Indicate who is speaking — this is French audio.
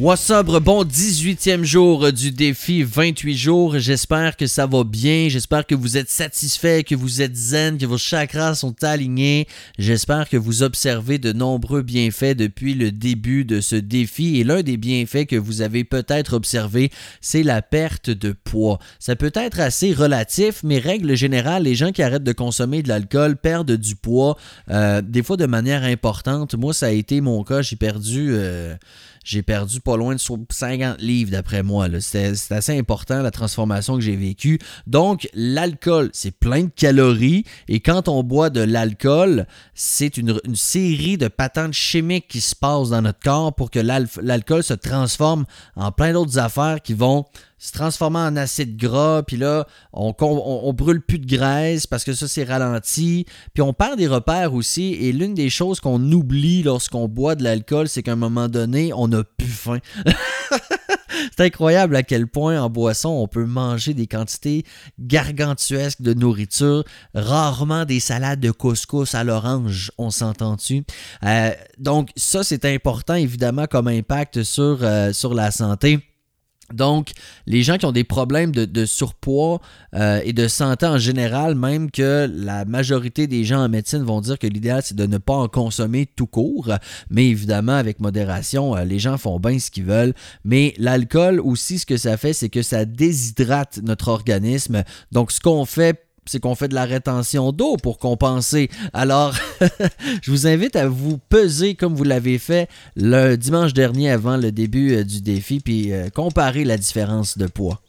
Speaker 1: What's up, bon 18e jour du défi 28 jours. J'espère que ça va bien. J'espère que vous êtes satisfait, que vous êtes zen, que vos chakras sont alignés. J'espère que vous observez de nombreux bienfaits depuis le début de ce défi. Et l'un des bienfaits que vous avez peut-être observé, c'est la perte de poids. Ça peut être assez relatif, mais règle générale, les gens qui arrêtent de consommer de l'alcool perdent du poids, euh, des fois de manière importante. Moi, ça a été mon cas. J'ai perdu... Euh, j'ai perdu pas loin de 50 livres d'après moi. C'est assez important la transformation que j'ai vécue. Donc, l'alcool, c'est plein de calories. Et quand on boit de l'alcool, c'est une, une, série de patentes chimiques qui se passent dans notre corps pour que l'alcool se transforme en plein d'autres affaires qui vont se transformer en acide gras, puis là, on, on, brûle plus de graisse parce que ça, c'est ralenti. Puis on perd des repères aussi. Et l'une des choses qu'on oublie lorsqu'on boit de l'alcool, c'est qu'à un moment donné, on n'a plus faim. c'est incroyable à quel point en boisson, on peut manger des quantités gargantuesques de nourriture, rarement des salades de couscous à l'orange, on s'entend-tu? Euh, donc ça, c'est important évidemment comme impact sur, euh, sur la santé. Donc, les gens qui ont des problèmes de, surpoids euh, et de santé en général, même que la majorité des gens en médecine vont dire que l'idéal, c'est de ne pas en consommer tout court, mais évidemment, avec modération, euh, les gens font bien ce qu'ils veulent. Mais l'alcool aussi, ce que ça fait, c'est que ça déshydrate notre organisme. Donc, ce qu'on fait c'est qu'on fait de la rétention d'eau pour compenser. Alors, je vous invite à vous peser comme vous l'avez fait le dimanche dernier avant le début euh, du défi, puis euh, comparer la différence de poids.